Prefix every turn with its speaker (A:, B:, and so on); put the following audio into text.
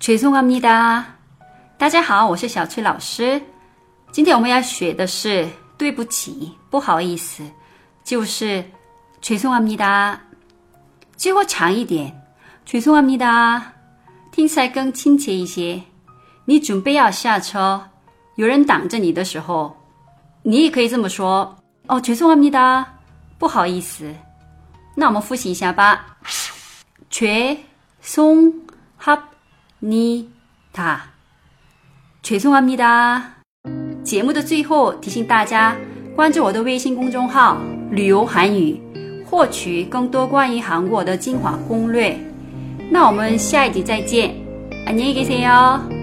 A: 죄송합니다。大家好，我是小崔老师。今天我们要学的是对不起，不好意思，就是죄송합니다。最后长一点，죄송합니다，听起来更亲切一些。你准备要下车，有人挡着你的时候，你也可以这么说：哦，죄송합니다，不好意思。那我们复习一下吧。죄송합 你他，죄송합니다。节目的最后提醒大家关注我的微信公众号“旅游韩语”，获取更多关于韩国的精华攻略。那我们下一集再见，안녕히계세 요。